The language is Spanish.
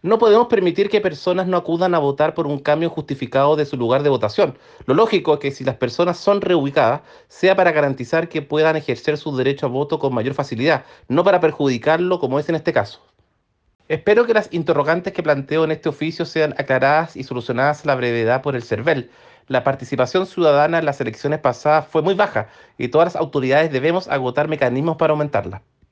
No podemos permitir que personas no acudan a votar por un cambio justificado de su lugar de votación. Lo lógico es que si las personas son reubicadas, sea para garantizar que puedan ejercer su derecho a voto con mayor facilidad, no para perjudicarlo como es en este caso. Espero que las interrogantes que planteo en este oficio sean aclaradas y solucionadas a la brevedad por el CERVEL. La participación ciudadana en las elecciones pasadas fue muy baja y todas las autoridades debemos agotar mecanismos para aumentarla.